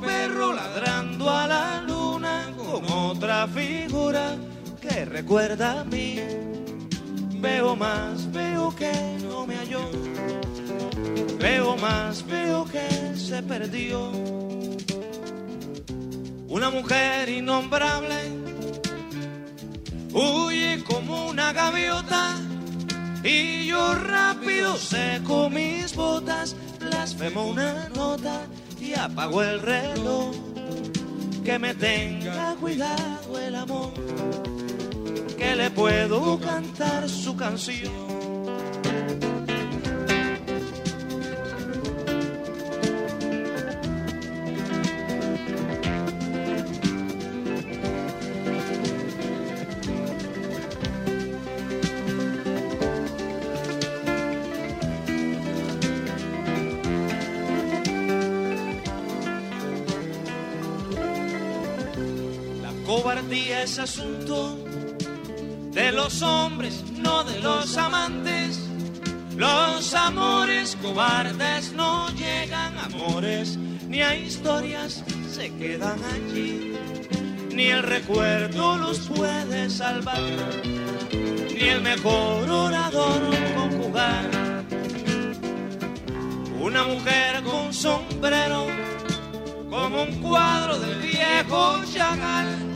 perro ladrando a la luna con otra figura que recuerda a mí. Veo más, veo que no me halló. Veo más, veo que se perdió. Una mujer innombrable huye como una gaviota y yo rápido seco mis botas, blasfemo una nota y apago el reloj. Que me tenga cuidado el amor, que le puedo cantar su canción. Es asunto de los hombres, no de los amantes. Los amores cobardes no llegan a amores, ni a historias se quedan allí. Ni el recuerdo los puede salvar, ni el mejor orador conjugar. Una mujer con sombrero como un cuadro del viejo Chagall,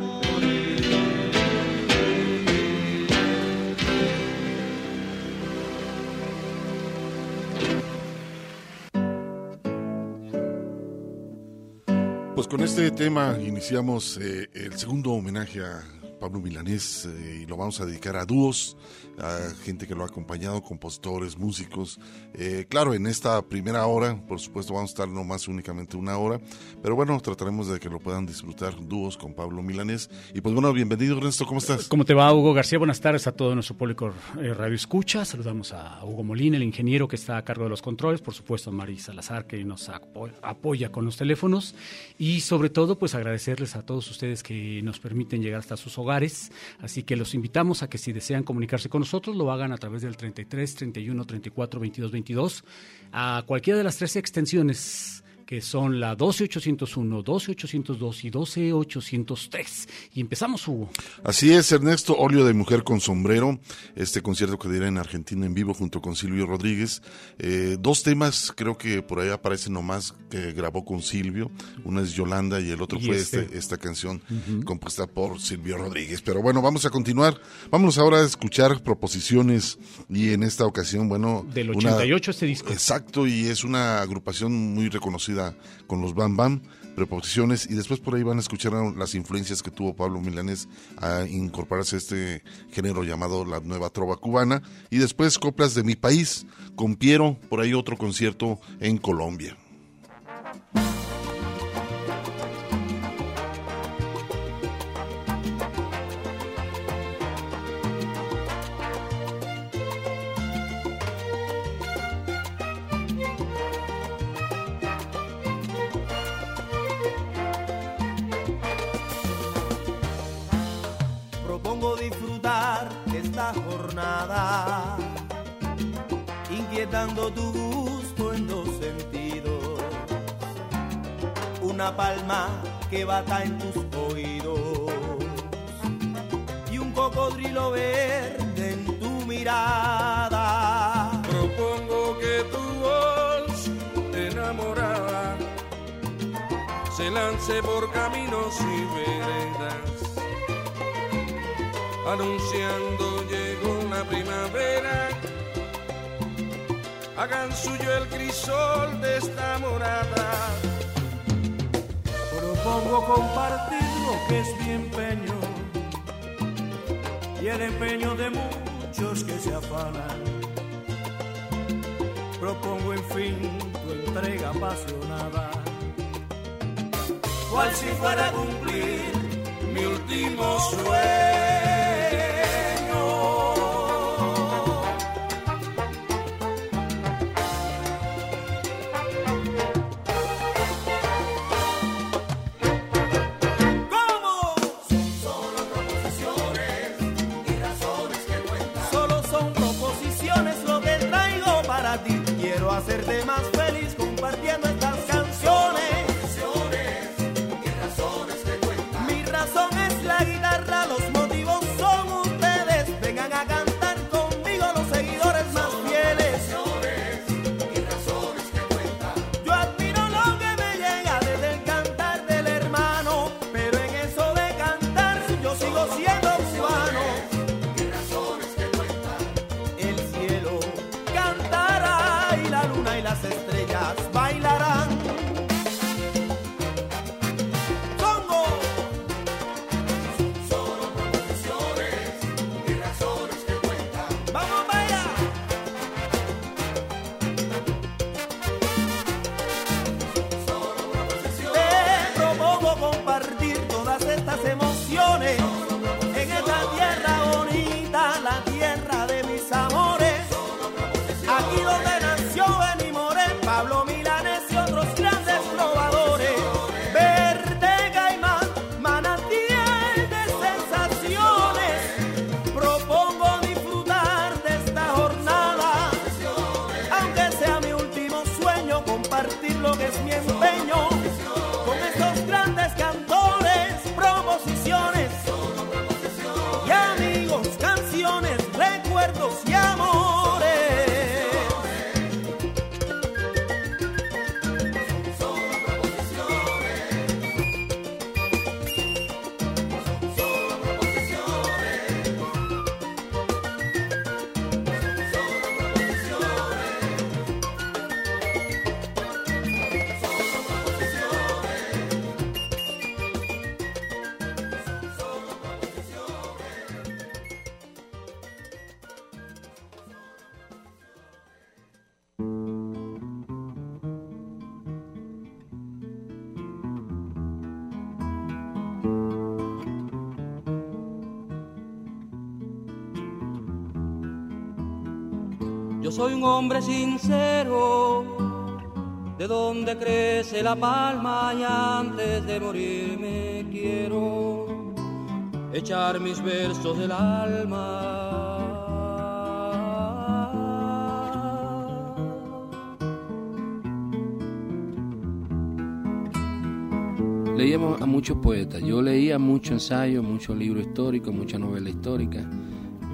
Con este tema iniciamos eh, el segundo homenaje a Pablo Milanés eh, y lo vamos a dedicar a dúos, a gente que lo ha acompañado, compositores, músicos. Eh, claro, en esta primera hora, por supuesto, vamos a estar no más únicamente una hora, pero bueno, trataremos de que lo puedan disfrutar dúos con Pablo Milanés. Y pues bueno, bienvenido Ernesto, ¿cómo estás? ¿Cómo te va, Hugo García? Buenas tardes a todo nuestro público eh, Radio Escucha. Saludamos a Hugo Molina, el ingeniero que está a cargo de los controles, por supuesto a Mari Salazar, que nos apo- apoya con los teléfonos. Y sobre todo, pues agradecerles a todos ustedes que nos permiten llegar hasta sus hogares hogares. Así que los invitamos a que si desean comunicarse con nosotros, lo hagan a través del 33 31 34 22 22 a cualquiera de las tres extensiones que son la 12801, 12802 y 12803. Y empezamos, Hugo. Así es, Ernesto, Óleo de Mujer con Sombrero, este concierto que dirá en Argentina en vivo junto con Silvio Rodríguez. Eh, dos temas, creo que por ahí aparecen nomás que grabó con Silvio. Una es Yolanda y el otro fue este, esta canción compuesta por Silvio Rodríguez. Pero bueno, vamos a continuar. Vámonos ahora a escuchar proposiciones y en esta ocasión, bueno... Del 88 este disco. Exacto, y es una agrupación muy reconocida con los Bam Bam, preposiciones, y después por ahí van a escuchar las influencias que tuvo Pablo Milanés a incorporarse a este género llamado la nueva trova cubana, y después coplas de mi país, con Piero, por ahí otro concierto en Colombia. Inquietando tu gusto en dos sentidos. Una palma que bata en tus oídos y un cocodrilo verde en tu mirada. Propongo que tu voz enamorada se lance por caminos y veredas anunciando llegó la primavera. Hagan suyo el crisol de esta morada. Propongo compartir lo que es mi empeño y el empeño de muchos que se afanan. Propongo en fin tu entrega apasionada, cual si fuera cumplir mi último sueño. Hombre sincero, de donde crece la palma y antes de morirme quiero echar mis versos del alma. Leíamos a muchos poetas. Yo leía mucho ensayo, mucho libro histórico, mucha novela histórica,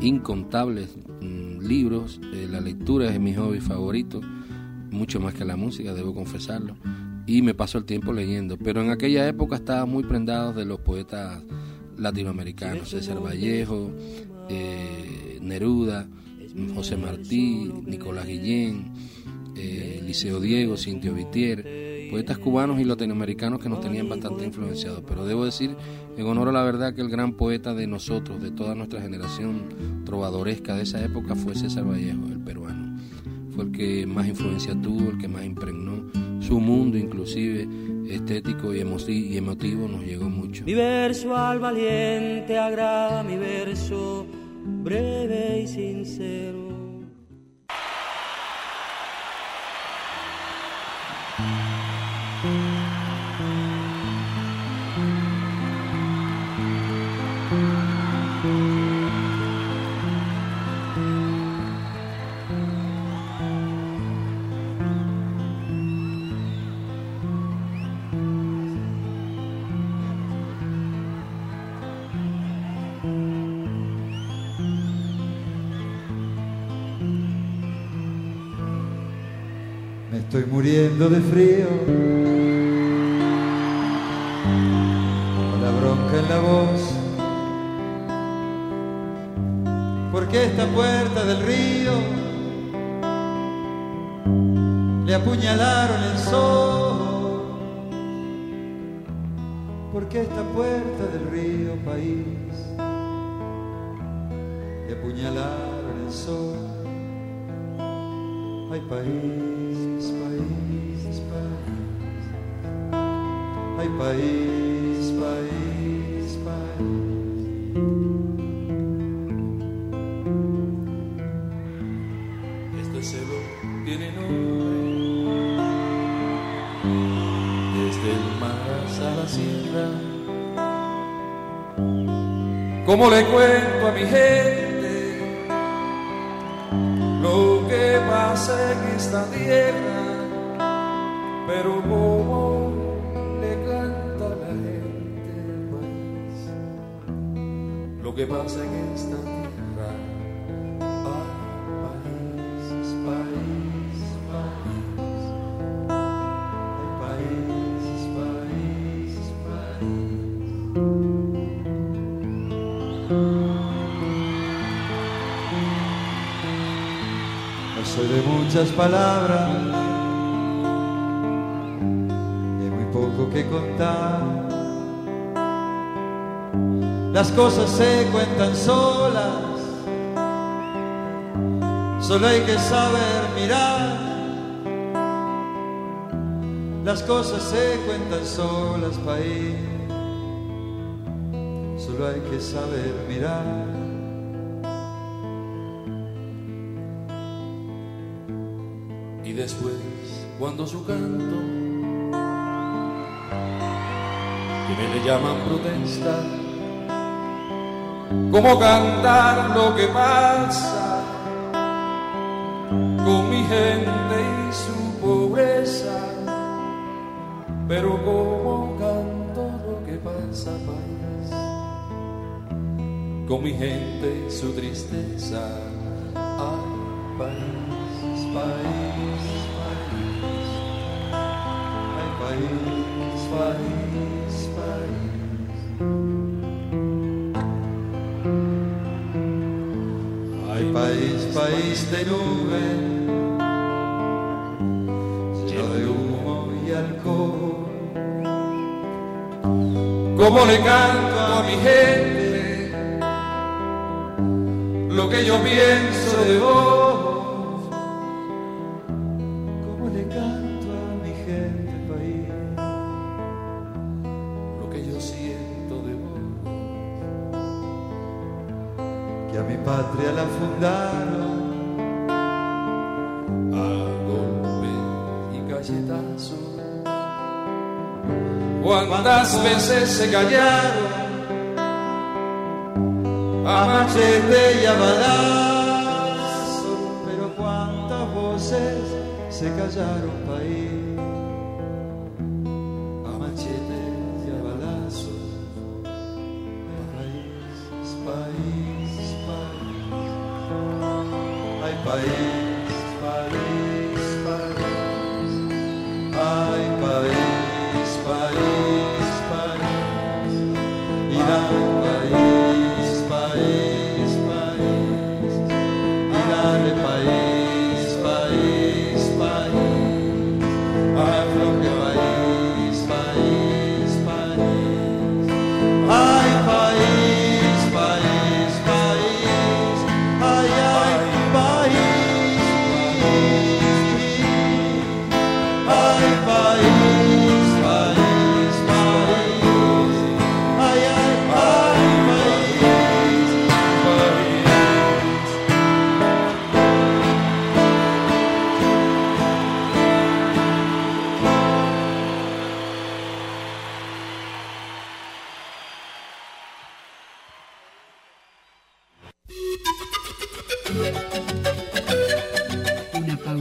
incontables libros. Eh, la lectura es mi hobby favorito, mucho más que la música, debo confesarlo. Y me paso el tiempo leyendo. Pero en aquella época estaba muy prendado de los poetas latinoamericanos, César Vallejo, eh, Neruda, José Martí, Nicolás Guillén, eh, Liceo Diego, Cintio Vitier poetas cubanos y latinoamericanos que nos tenían bastante influenciados. Pero debo decir, en honor a la verdad, que el gran poeta de nosotros, de toda nuestra generación trovadoresca de esa época, fue César Vallejo, el peruano. Fue el que más influencia tuvo, el que más impregnó su mundo, inclusive estético y, emotivo, nos llegó mucho. Mi verso al valiente agrada, mi verso breve y sincero de frío, con la bronca en la voz, porque esta puerta del río le apuñalaron el sol, porque esta puerta del río país le apuñalaron el sol. Ay país, ¿Cómo le cuento a mi gente? en esta tierra, pero como le canta la gente país, lo que pasa en esta tierra. Muchas palabras y muy poco que contar. Las cosas se cuentan solas, solo hay que saber mirar. Las cosas se cuentan solas, país, solo hay que saber mirar. Cuando su canto, que le llaman protesta, como cantar lo que pasa con mi gente y su pobreza, pero como canto lo que pasa, país, con mi gente y su tristeza, ay, país, país, país de nube, lleno de humo y alcohol. Como le canto a mi gente lo que yo pienso de vos patria la fundaron ¿Cuántas veces se callaron a machete y a balazo, pero cuántas voces se callaron país, a machete y a balazo, país, país, país, ay país,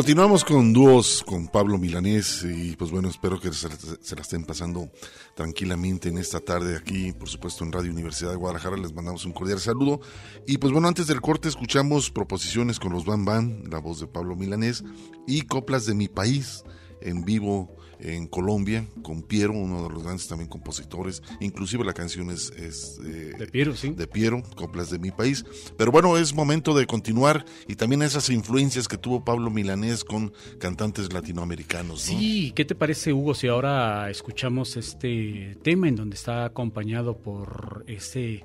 Continuamos con dúos con Pablo Milanés y pues bueno, espero que se, se la estén pasando tranquilamente en esta tarde aquí, por supuesto en Radio Universidad de Guadalajara, les mandamos un cordial saludo. Y pues bueno, antes del corte escuchamos proposiciones con los Bam Bam, la voz de Pablo Milanés y coplas de mi país en vivo en Colombia con Piero, uno de los grandes también compositores, inclusive la canción es, es, eh, De Piero, sí. de Piero, coplas de mi país. Pero bueno, es momento de continuar y también esas influencias que tuvo Pablo Milanés con cantantes latinoamericanos. ¿no? Sí, ¿qué te parece, Hugo, si ahora escuchamos este tema en donde está acompañado por ese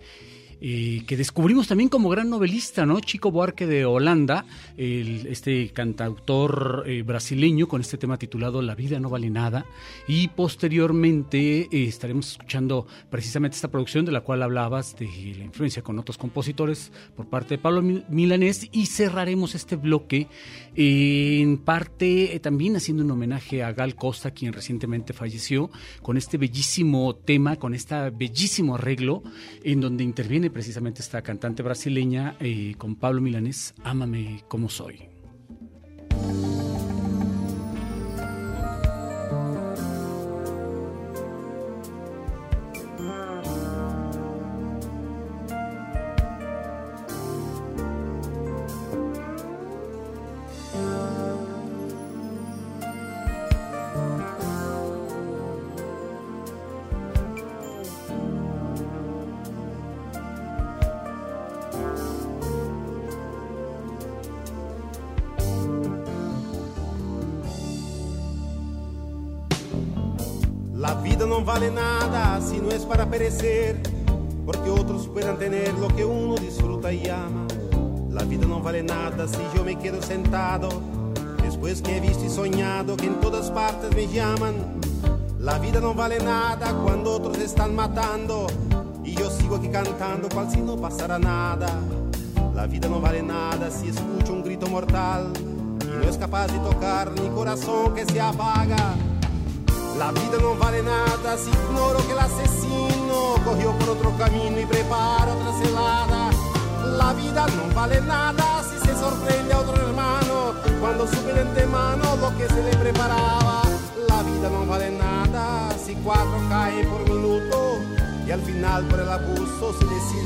que descubrimos también como gran novelista, ¿no? Chico Buarque de Holanda, este cantautor eh, brasileño con este tema titulado La vida no vale nada. Y posteriormente eh, estaremos escuchando precisamente esta producción de la cual hablabas, de la influencia con otros compositores por parte de Pablo Mil- Milanés. Y cerraremos este bloque en parte eh, también haciendo un homenaje a Gal Costa, quien recientemente falleció, con este bellísimo tema, con este bellísimo arreglo, en donde interviene precisamente esta cantante brasileña eh, con Pablo Milanés, Ámame como soy.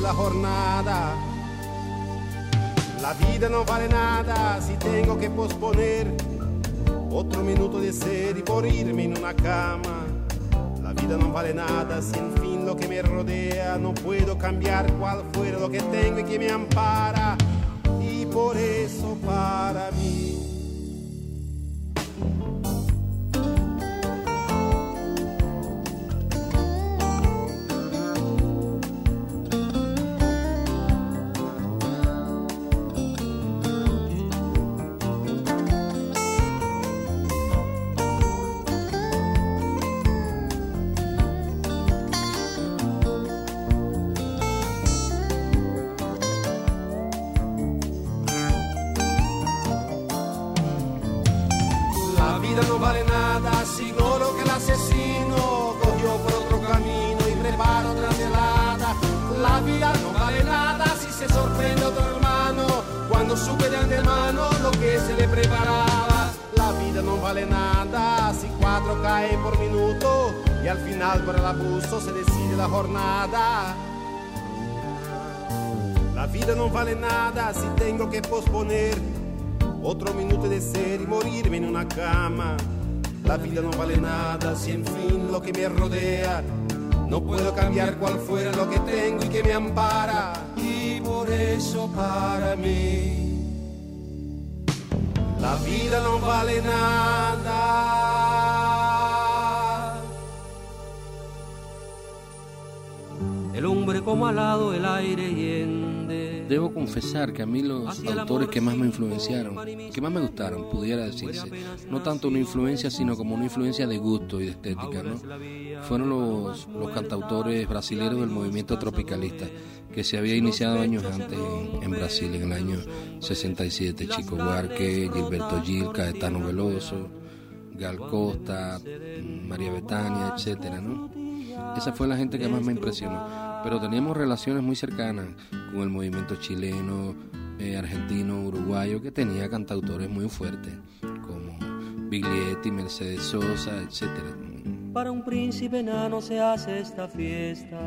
La jornada. La vida no vale nada si tengo que posponer otro minuto de ser y por irme en una cama. La vida no vale nada si en fin lo que me rodea no puedo cambiar cual fuera lo que tengo y que me ampara. Y por eso para mí. autores que más me influenciaron, que más me gustaron, pudiera decirse. No tanto una influencia, sino como una influencia de gusto y de estética, ¿no? Fueron los, los cantautores brasileños del movimiento tropicalista, que se había iniciado años antes en, Brasil, en el año 67. Chico Huarque, Gilberto Gil, Caetano Veloso, Gal Costa, María Betania, etcétera, ¿no? Esa fue la gente que más me impresionó. Pero teníamos relaciones muy cercanas con el movimiento chileno, eh, argentino, uruguayo, que tenía cantautores muy fuertes, como Biglietti, Mercedes Sosa, etc. Para un príncipe enano se hace esta fiesta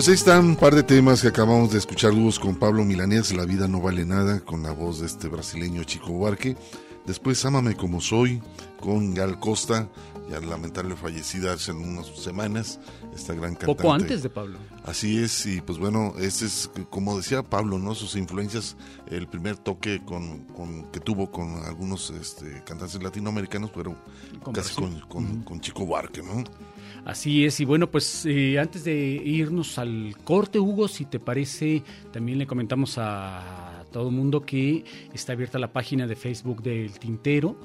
Pues ahí están un par de temas que acabamos de escuchar dúos con Pablo Milanés, La vida no vale nada, con la voz de este brasileño Chico Buarque. Después Ámame como soy, con Gal Costa, ya lamentable fallecida hace unas semanas, esta gran cantante. Poco antes de Pablo. Así es, y pues bueno, este es, como decía Pablo, ¿no? Sus influencias, el primer toque con, con que tuvo con algunos este, cantantes latinoamericanos, pero Con casi con, con, con Chico Buarque, ¿no? Así es, y bueno, pues eh, antes de irnos al corte, Hugo, si te parece, también le comentamos a todo el mundo que está abierta la página de Facebook del Tintero,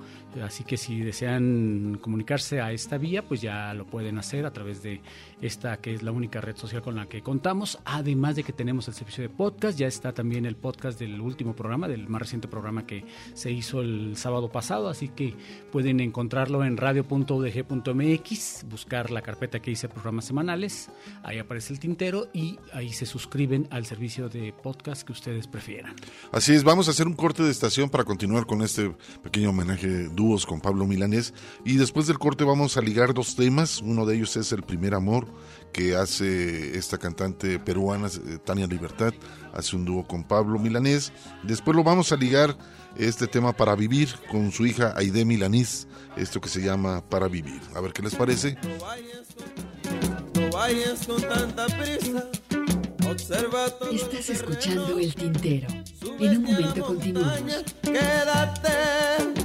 así que si desean comunicarse a esta vía, pues ya lo pueden hacer a través de esta que es la única red social con la que contamos, además de que tenemos el servicio de podcast, ya está también el podcast del último programa, del más reciente programa que se hizo el sábado pasado, así que pueden encontrarlo en radio.udg.mx, buscar la carpeta que dice programas semanales, ahí aparece el tintero y ahí se suscriben al servicio de podcast que ustedes prefieran. Así es, vamos a hacer un corte de estación para continuar con este pequeño homenaje dúos con Pablo Milanés y después del corte vamos a ligar dos temas, uno de ellos es El primer amor que hace esta cantante peruana eh, Tania Libertad, hace un dúo con Pablo Milanés, después lo vamos a ligar este tema para vivir con su hija Aide Milanés, esto que se llama Para vivir. A ver qué les parece. No vayas con tanta prisa. Observa todo Estás escuchando El Tintero. En un momento continuamos. Quédate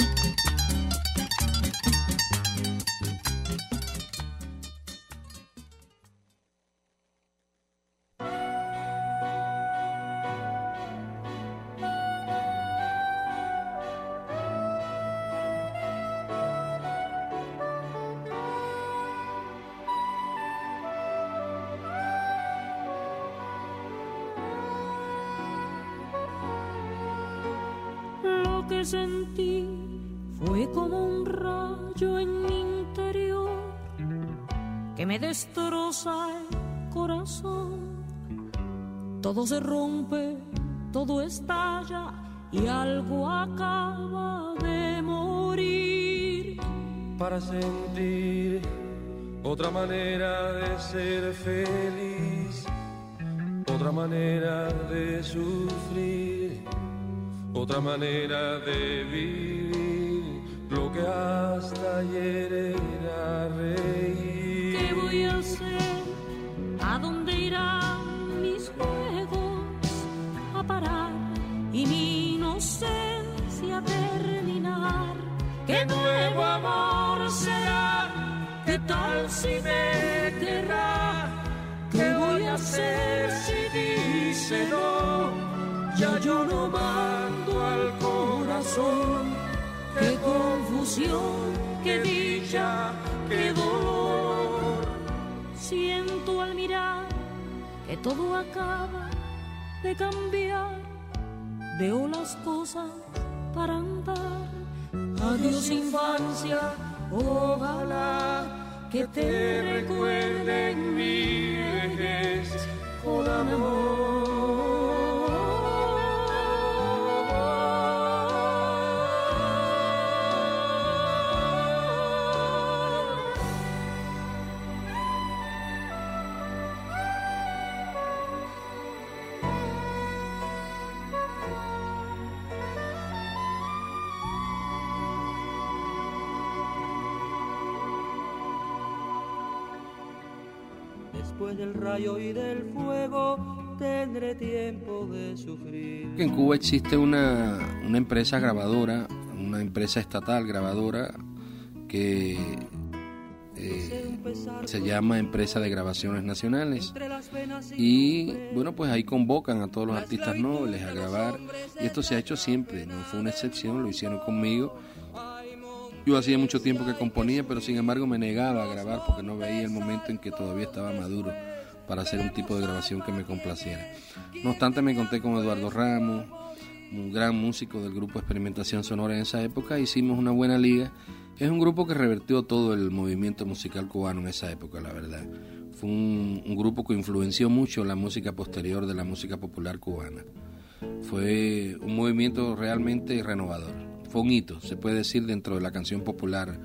Todo se rompe, todo estalla y algo acaba de morir. para sentir otra manera de ser feliz, otra manera de sufrir, otra manera de vivir lo que hasta ayer era. Si me querrá? ¿Qué voy a hacer si dice no? Ya yo no mando al corazón. Qué confusión, qué dicha, qué dolor. Siento al mirar que todo acaba de cambiar. Veo las cosas para andar. Adiós infancia, ojalá que te recuerde en mi vejez con amor. Del rayo y del fuego tendré tiempo de sufrir. En Cuba existe una, una empresa grabadora, una empresa estatal grabadora que eh, se llama Empresa de Grabaciones Nacionales. Y bueno, pues ahí convocan a todos los artistas nobles a grabar. Y esto se ha hecho siempre, no fue una excepción, lo hicieron conmigo. Yo hacía mucho tiempo que componía, pero sin embargo me negaba a grabar porque no veía el momento en que todavía estaba maduro para hacer un tipo de grabación que me complaciera. No obstante, me conté con Eduardo Ramos, un gran músico del grupo Experimentación Sonora en esa época, hicimos una buena liga. Es un grupo que revertió todo el movimiento musical cubano en esa época, la verdad. Fue un, un grupo que influenció mucho la música posterior de la música popular cubana. Fue un movimiento realmente renovador. Fue un hito, se puede decir, dentro de la canción popular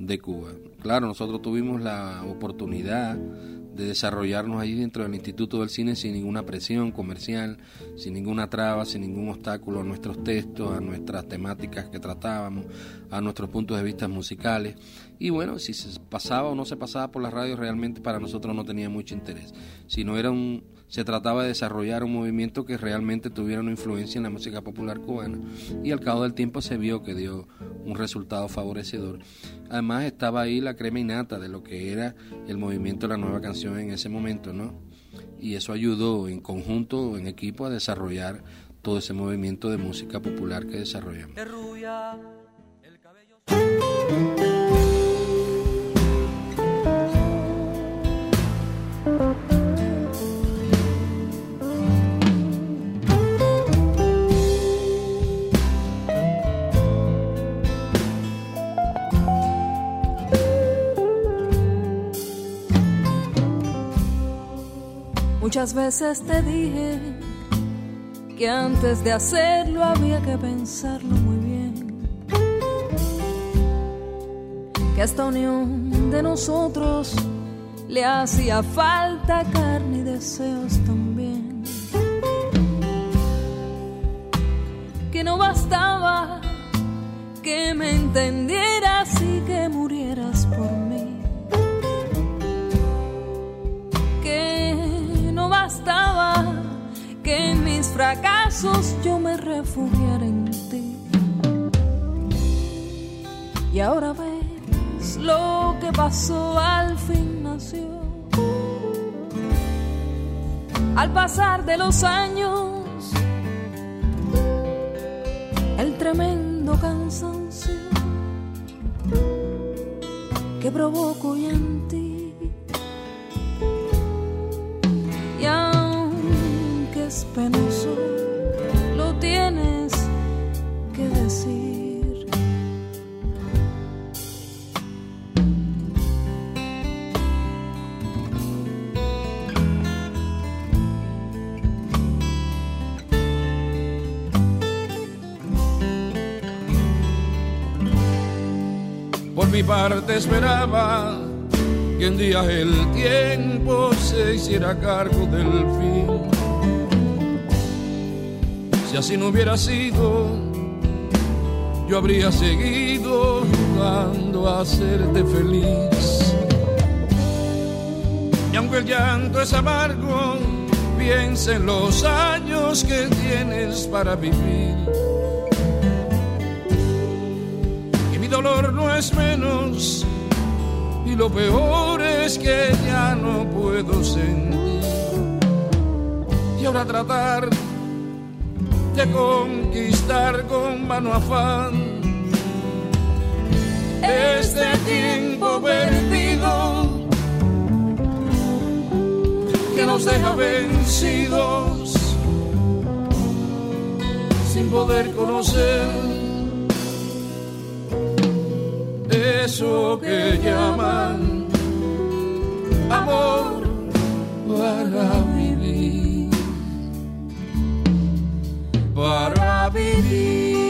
de Cuba. Claro, nosotros tuvimos la oportunidad de desarrollarnos allí dentro del Instituto del Cine sin ninguna presión comercial, sin ninguna traba, sin ningún obstáculo a nuestros textos, a nuestras temáticas que tratábamos, a nuestros puntos de vista musicales. Y bueno, si se pasaba o no se pasaba por la radio realmente para nosotros no tenía mucho interés. Si no era un, se trataba de desarrollar un movimiento que realmente tuviera una influencia en la música popular cubana y al cabo del tiempo se vio que dio un resultado favorecedor. Además estaba ahí la crema innata de lo que era el movimiento de la nueva canción en ese momento, ¿no? Y eso ayudó en conjunto, en equipo, a desarrollar todo ese movimiento de música popular que desarrollamos. Muchas veces te dije que antes de hacerlo había que pensarlo muy bien. Que a esta unión de nosotros le hacía falta carne y deseos también. Que no bastaba que me entendieras y que murieras fracasos yo me refugiara en ti. Y ahora ves lo que pasó al fin nació. Al pasar de los años, el tremendo cansancio que provoco ya en ti. Y aunque es mi parte esperaba que un día el tiempo se hiciera cargo del fin. Si así no hubiera sido, yo habría seguido jugando a hacerte feliz. Y aunque el llanto es amargo, piensa en los años que tienes para vivir. Dolor no es menos, y lo peor es que ya no puedo sentir. Y ahora tratar de conquistar con mano afán este tiempo perdido que nos deja vencidos sin poder conocer eso que llaman amor para vivir, para vivir.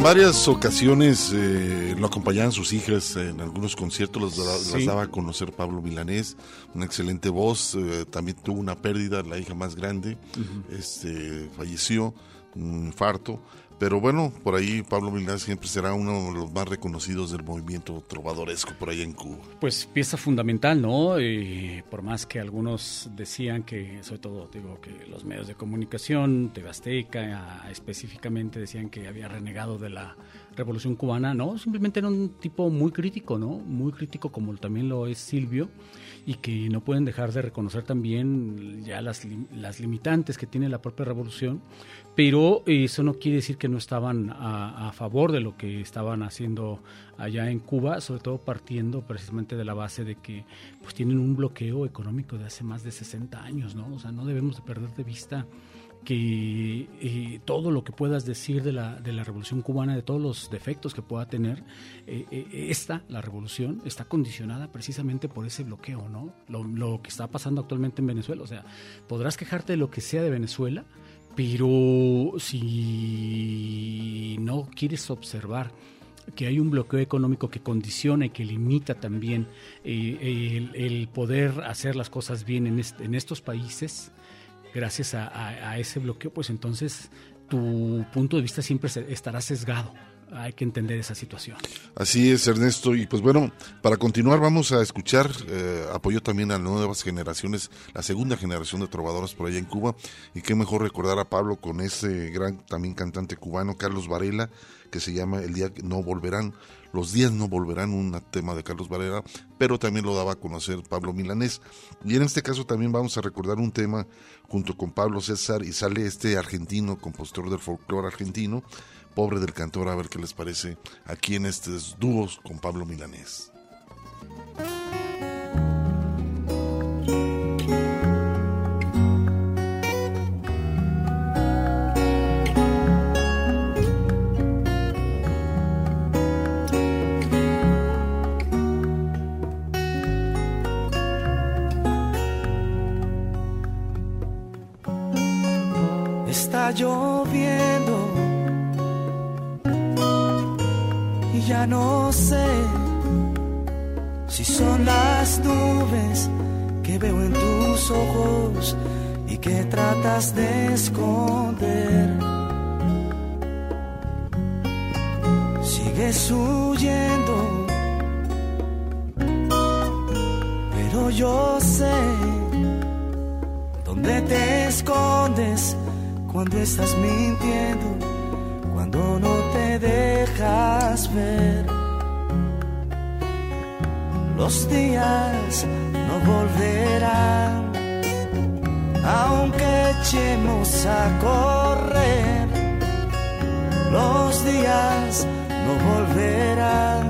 En varias ocasiones eh, lo acompañaban sus hijas en algunos conciertos, los da- Sí. las daba a conocer Pablo Milanés, una excelente voz, eh, también tuvo una pérdida, la hija más grande, este falleció, un infarto, Pero bueno, por ahí Pablo Milanés siempre será uno de los más reconocidos del movimiento trovadoresco por ahí en Cuba. Pues pieza fundamental, ¿no? Y por más que algunos decían que, sobre todo, digo, que los medios de comunicación, Tebasteca específicamente decían que había renegado de la revolución cubana, no, simplemente era un tipo muy crítico, ¿no? Muy crítico como también lo es Silvio y que no pueden dejar de reconocer también ya las, las limitantes que tiene la propia revolución pero eso no quiere decir que no estaban a, favor de lo que estaban haciendo allá en Cuba, sobre todo partiendo precisamente de la base de que pues tienen un bloqueo económico de hace más de 60 años, ¿no? O sea, no debemos de perder de vista que eh, todo lo que puedas decir de la, de la revolución cubana, de todos los defectos que pueda tener, eh, eh, esta, la revolución, está condicionada precisamente por ese bloqueo, ¿no? Lo, lo que está pasando actualmente en Venezuela. O sea, podrás quejarte de lo que sea de Venezuela, pero si no quieres observar que hay un bloqueo económico que condiciona y que limita también eh, el, poder hacer las cosas bien en, en estos países, gracias a, ese bloqueo, pues entonces tu punto de vista siempre estará sesgado hay que entender esa situación. Así es, Ernesto. Y pues bueno, para continuar vamos a escuchar eh, apoyo también a nuevas generaciones, la segunda generación de trovadores por allá en Cuba. Y qué mejor recordar a Pablo con ese gran también cantante cubano, Carlos Varela, que se llama El día no volverán. Los días no volverán, un tema de Carlos Varela, pero también lo daba a conocer Pablo Milanés. Y en este caso también vamos a recordar un tema junto con Pablo César y sale este argentino, compositor del folclore argentino, Pobre del Cantor, a ver qué les parece aquí en estos dúos con Pablo Milanés. Lloviendo ya no sé si son las nubes que veo en tus ojos y que tratas de esconder. Sigues huyendo, pero yo sé dónde te escondes cuando estás mintiendo no te dejas ver. Los días no volverán, aunque echemos a correr. Los días no volverán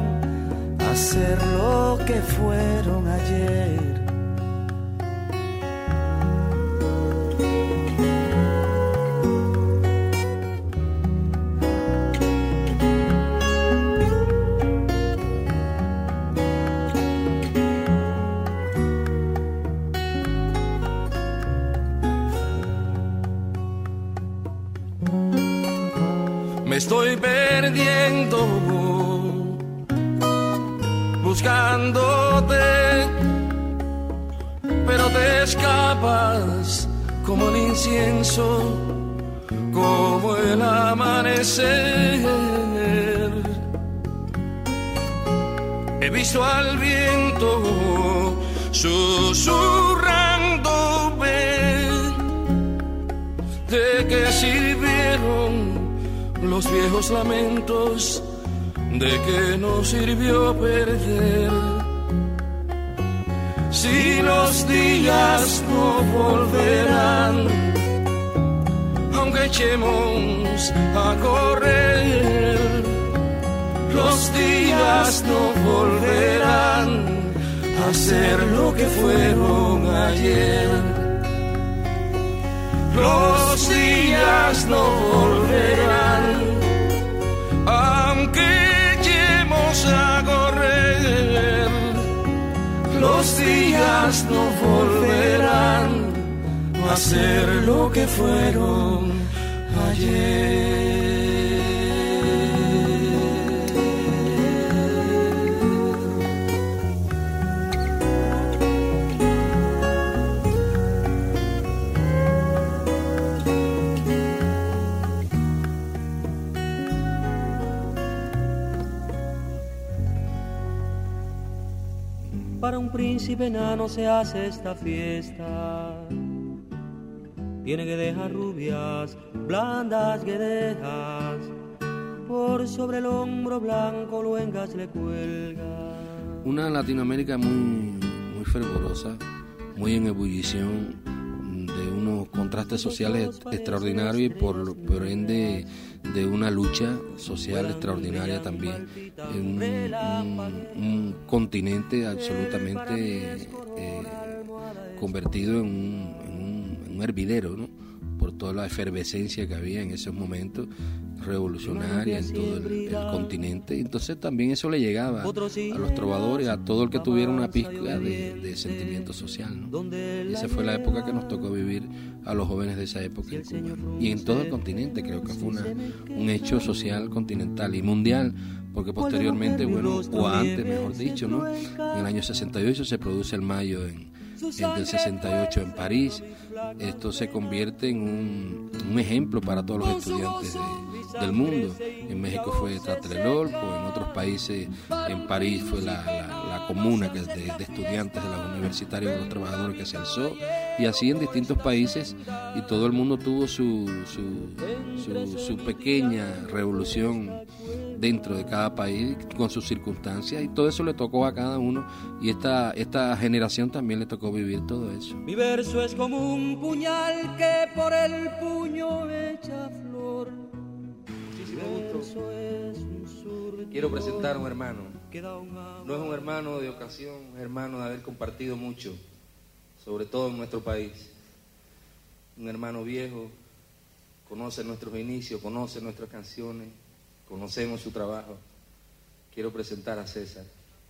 a ser lo que fueron ayer. Como el incienso, como el amanecer. He visto al viento susurrándome de que sirvieron los viejos lamentos de que no sirvió perder. Si los días no volverán, aunque echemos a correr, los días no volverán a ser lo que fueron ayer. Los días no volverán, aunque echemos a los días no volverán a ser lo que fueron ayer. Un príncipe enano se hace esta fiesta. Tiene que dejar rubias, blandas guedejas, por sobre el hombro blanco luengas le cuelga. Una Latinoamérica muy, muy fervorosa, muy en ebullición, de unos contrastes sociales extraordinarios y por, por ende de una lucha social extraordinaria también. En un, continente absolutamente eh, convertido en un, en un, en un hervidero, ¿no? por toda la efervescencia que había en esos momentos revolucionaria en todo el, el, continente. Entonces también eso le llegaba a los trovadores, a todo el que tuviera una pizca de, de sentimiento social. ¿no? Y esa fue la época que nos tocó vivir a los jóvenes de esa época en Cuba. Y en todo el continente creo que fue una, un hecho social continental y mundial porque posteriormente, bueno, o antes, mejor dicho, ¿no? En el año 68 se produce el mayo en, en del 68 en París. Esto se convierte en un, un ejemplo para todos los estudiantes de, del mundo. En México fue Tlatelolco, en otros países, en París fue la, comuna que de, de, estudiantes de la universitaria de los trabajadores que se alzó, y así en distintos países, y todo el mundo tuvo su, su, su, su pequeña revolución dentro de cada país con sus circunstancias y todo eso le tocó a cada uno y esta, esta generación también le tocó vivir todo eso. Mi verso es como un puñal que por el puño echa flor. Quiero presentar a un hermano. No es un hermano de ocasión, un hermano de haber compartido mucho, sobre todo en nuestro país. Un hermano viejo, conoce nuestros inicios, conoce nuestras canciones, conocemos su trabajo. Quiero presentar a César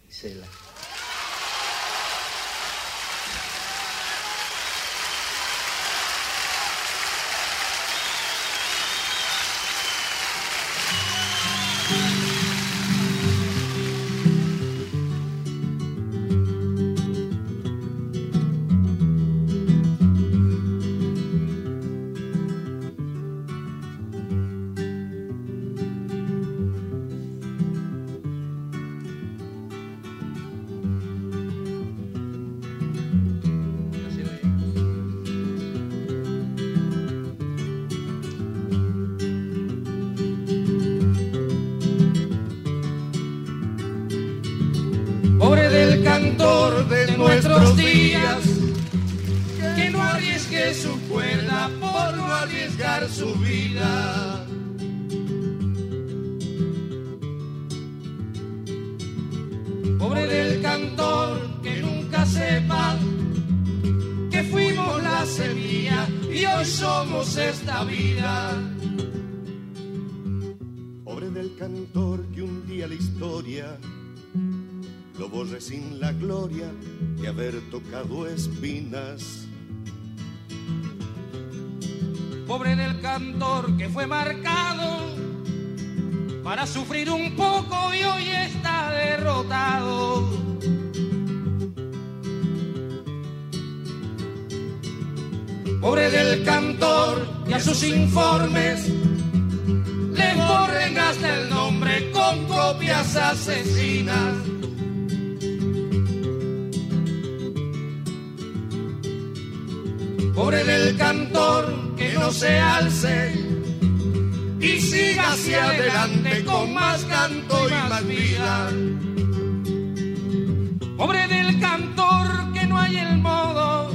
Isela. Pobre nuestros días, que no arriesgue su cuerda por no arriesgar su vida. Pobre del cantor que nunca sepa que fuimos la semilla y hoy somos esta vida. Pobre del cantor que un día la historia lo borre sin la gloria de haber tocado espinas. Pobre del cantor que fue marcado para sufrir un poco y hoy está derrotado. Pobre del cantor que a sus informes le borren hasta el nombre con copias asesinas. Pobre del cantor que no se alce y siga hacia adelante con más canto y más vida. Pobre del cantor que no hay el modo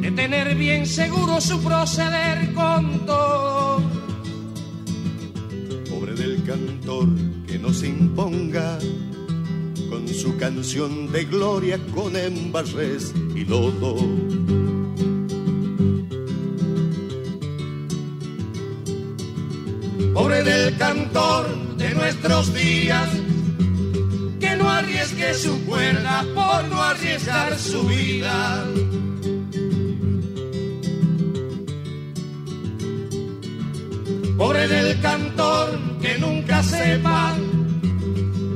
de tener bien seguro su proceder con todo. Pobre del cantor que no se imponga con su canción de gloria con embarres y lodo. Pobre del cantor de nuestros días, que no arriesgue su cuerda por no arriesgar su vida. Pobre del cantor que nunca sepa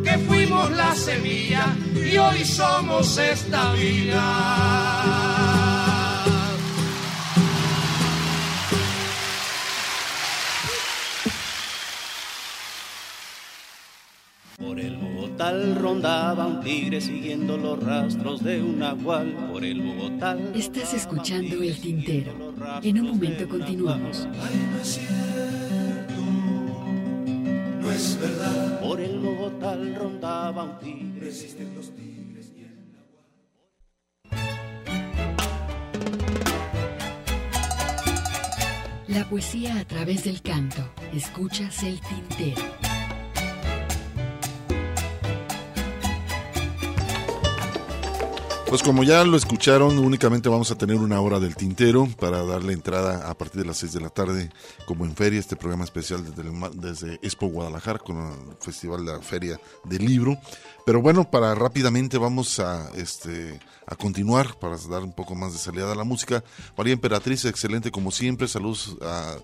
que fuimos la semilla y hoy somos esta vida. Por el Bogotá bogotal rondaba un tigre siguiendo los rastros de un nahual por el Bogotá. Estás escuchando El Tintero. En un momento continuamos. no es cierto, no es verdad. Por el Bogotá rondaba un tigre. Existen los tigres y el La poesía a través del canto. Escuchas El Tintero. Pues como ya lo escucharon, únicamente vamos a tener una hora del tintero para darle entrada a partir de las 6 de la tarde, como en feria, este programa especial desde, el ma- desde Expo Guadalajara con el Festival de la Feria del Libro. Pero bueno, para rápidamente vamos a este a continuar para dar un poco más de salida a la música. María Emperatriz, excelente como siempre. Saludos a,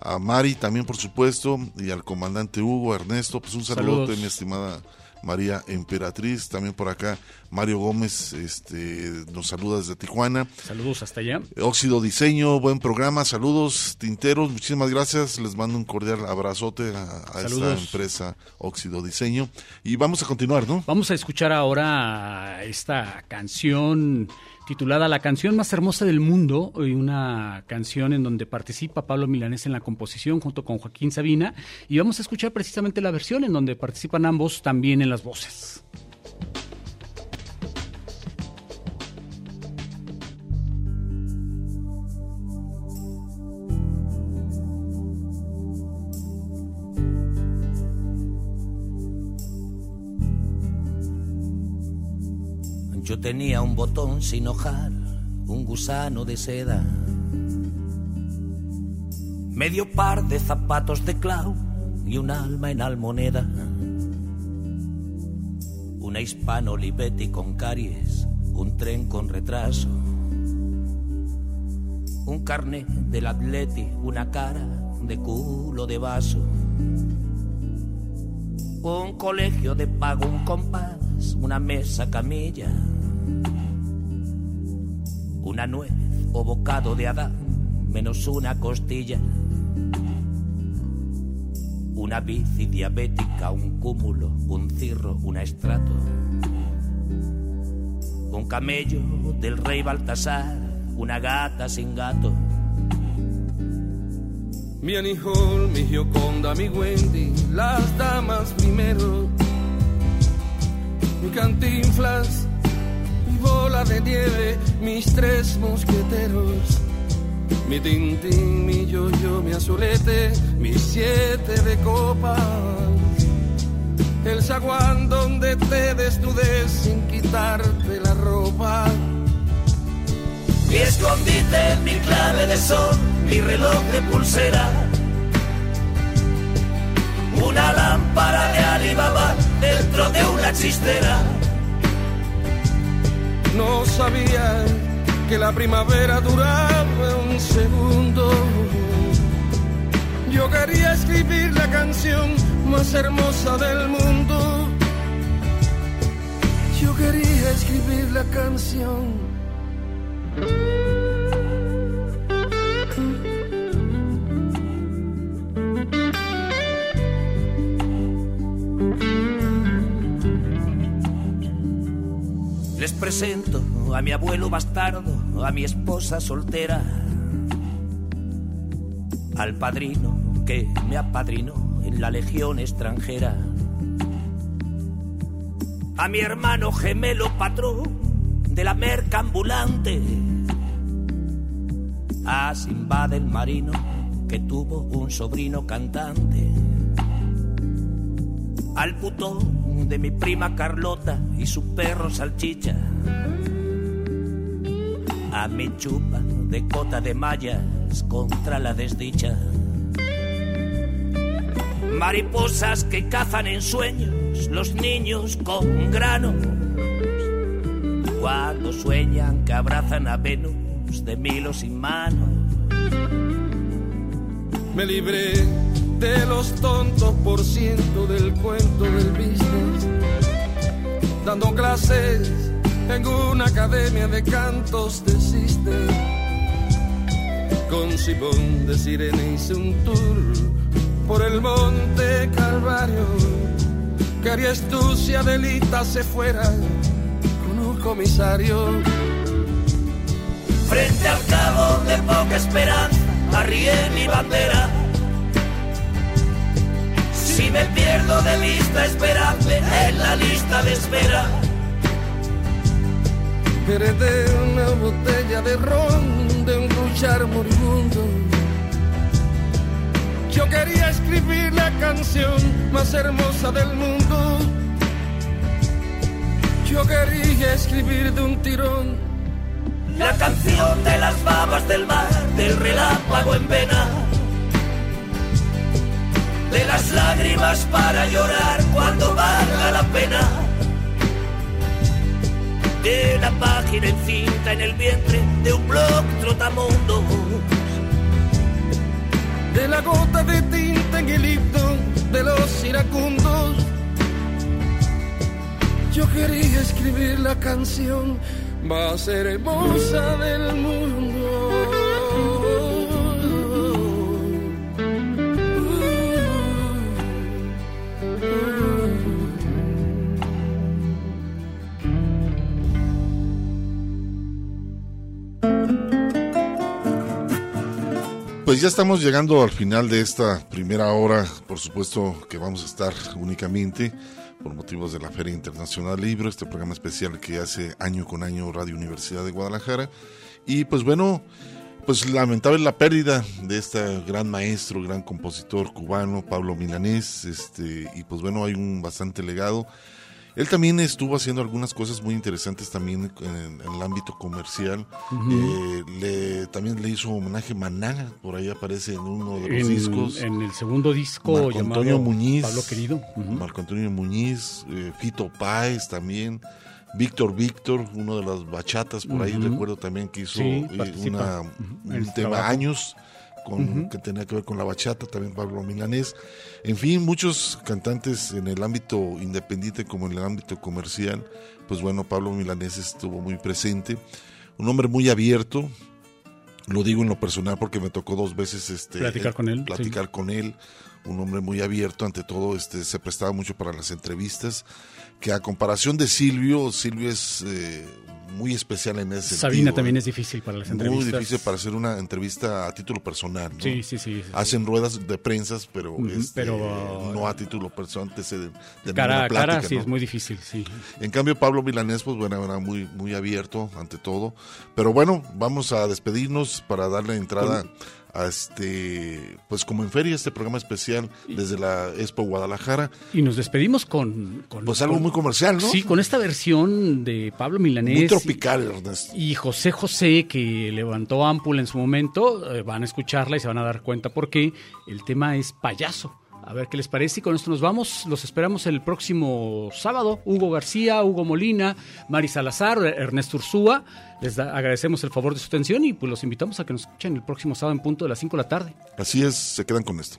a Mari también, por supuesto, y al comandante Hugo, Ernesto. Pues un saludo, mi estimada María Emperatriz. También por acá Mario Gómez este, nos saluda desde Tijuana. Saludos hasta allá. Óxido Diseño, buen programa. Saludos, tinteros. Muchísimas gracias. Les mando un cordial abrazote a, a esta empresa Óxido Diseño. Y vamos a continuar, ¿no? Vamos a escuchar ahora esta canción titulada La canción más hermosa del mundo, una canción en donde participa Pablo Milanés en la composición junto con Joaquín Sabina, y vamos a escuchar precisamente la versión en donde participan ambos también en las voces. Tenía un botón sin hojar, un gusano de seda, medio par de zapatos de clau y un alma en almoneda. Una hispano Olivetti con caries, un tren con retraso, un carnet del atleti, una cara de culo de vaso, un colegio de pago, un compás, una mesa camilla, una nuez o bocado de Adán, menos una costilla, una bici diabética, un cúmulo, un cirro, una estrato, un camello del rey Baltasar, una gata sin gato. Mi Annie Hall, mi Gioconda, mi Wendy, las damas primero. Mi cantinflas, bola de nieve, mis tres mosqueteros. Mi tintín, mi yo-yo, mi azulete, mis siete de copas. El zaguán donde te desnudes sin quitarte la ropa. Mi escondite, mi clave de sol, mi reloj de pulsera. Una lámpara de Alibaba dentro de una chistera. No sabía que la primavera duraba un segundo. Yo quería escribir la canción más hermosa del mundo. Yo quería escribir la canción. Presento a mi abuelo bastardo, a mi esposa soltera, al padrino que me apadrinó en la legión extranjera, a mi hermano gemelo patrón de la merca ambulante, a Simba del marino que tuvo un sobrino cantante, al putón de mi prima Carlota y su perro salchicha. A mi chupa de cota de mallas contra la desdicha. Mariposas que cazan en sueños los niños con granos. Cuando sueñan que abrazan a Venus de milos sin manos. Me libré de los tontos por ciento del cuento del business, dando clases en una academia de cantos de Sister. Con Simón de Sirene hice un tour por el monte Calvario, ¿Qué harías tú si Adelita se fuera con un comisario? Frente al cabo de poca esperanza, arrié mi bandera. Si me pierdo de vista, esperadme en la lista de espera. Heredé una botella de ron de un luchar moribundo. Yo quería escribir la canción más hermosa del mundo. Yo quería escribir de un tirón la canción de las babas del mar, del relámpago en vena, de las lágrimas para llorar cuando valga la pena, de la página encinta en el vientre de un blog trotamundo, de la gota de tinta en el himno de los iracundos. Yo quería escribir la canción más hermosa del mundo. Pues ya estamos llegando al final de esta primera hora, por supuesto que vamos a estar únicamente por motivos de la Feria Internacional Libro, este programa especial que hace año con año Radio Universidad de Guadalajara. Y pues bueno, pues lamentable la pérdida de este gran maestro, gran compositor cubano, Pablo Milanés, este, y pues bueno, hay un bastante legado. Él también estuvo haciendo algunas cosas muy interesantes también en, en el ámbito comercial. Eh, le, también le hizo homenaje Maná, por ahí aparece en uno de los En, discos. en el segundo disco Marco llamado Antonio Muñiz. Pablo Querido. Marco Antonio Muñiz, eh, Fito Páez también. Víctor Víctor, uno de las bachatas, por ahí recuerdo también que hizo Sí, eh, una, un el tema trabajo. años con, que tenía que ver con la bachata, también Pablo Milanés. En fin, muchos cantantes en el ámbito independiente como en el ámbito comercial, pues bueno, Pablo Milanés estuvo muy presente. Un hombre muy abierto, lo digo en lo personal porque me tocó dos veces este Platicar con él, platicar con él un hombre muy abierto ante todo este se prestaba mucho para las entrevistas que a comparación de Silvio Silvio es eh, muy especial en ese Sabina sentido, también ¿eh? es difícil para las muy entrevistas. difícil para hacer una entrevista a título personal ¿no? Sí, sí, sí, sí, sí. hacen ruedas de prensas pero este, pero, no a título personal de, de Cara a cara sí ¿no? es muy difícil, sí. En cambio, Pablo Milanés, pues bueno, era muy, muy abierto ante todo. Pero bueno, vamos a despedirnos para darle entrada a este, pues como en feria, este programa especial desde la Expo Guadalajara. Y nos despedimos con... con- Pues algo con- muy comercial, ¿no? Sí, con esta versión de Pablo Milanés. Muy tropical, Ernesto. Y José José, que levantó Ámpula en su momento, eh, van a escucharla y se van a dar cuenta por qué. El tema es payaso. A ver qué les parece y con esto nos vamos. Los esperamos el próximo sábado. Hugo García, Hugo Molina, Mari Salazar, Ernesto Ursúa. Les da- agradecemos el favor de su atención y pues los invitamos a que nos escuchen el próximo sábado en punto de las 5 de la tarde. Así es, se quedan con esto.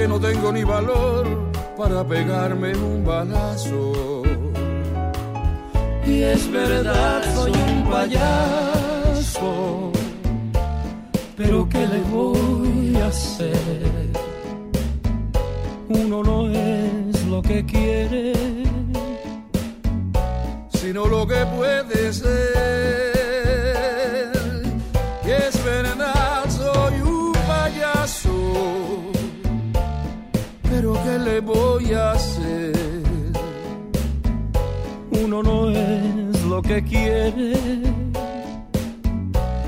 que no tengo ni valor para pegarme un balazo. Y es verdad, soy un payaso, pero ¿qué le voy a hacer? Uno no es lo que quiere, sino lo que puede ser. Pero ¿qué le voy a hacer? Uno no es lo que quiere,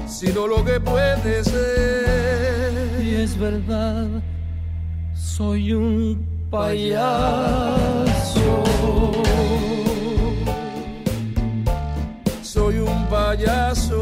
sino lo que puede ser. Y es verdad, soy un payaso. Soy un payaso.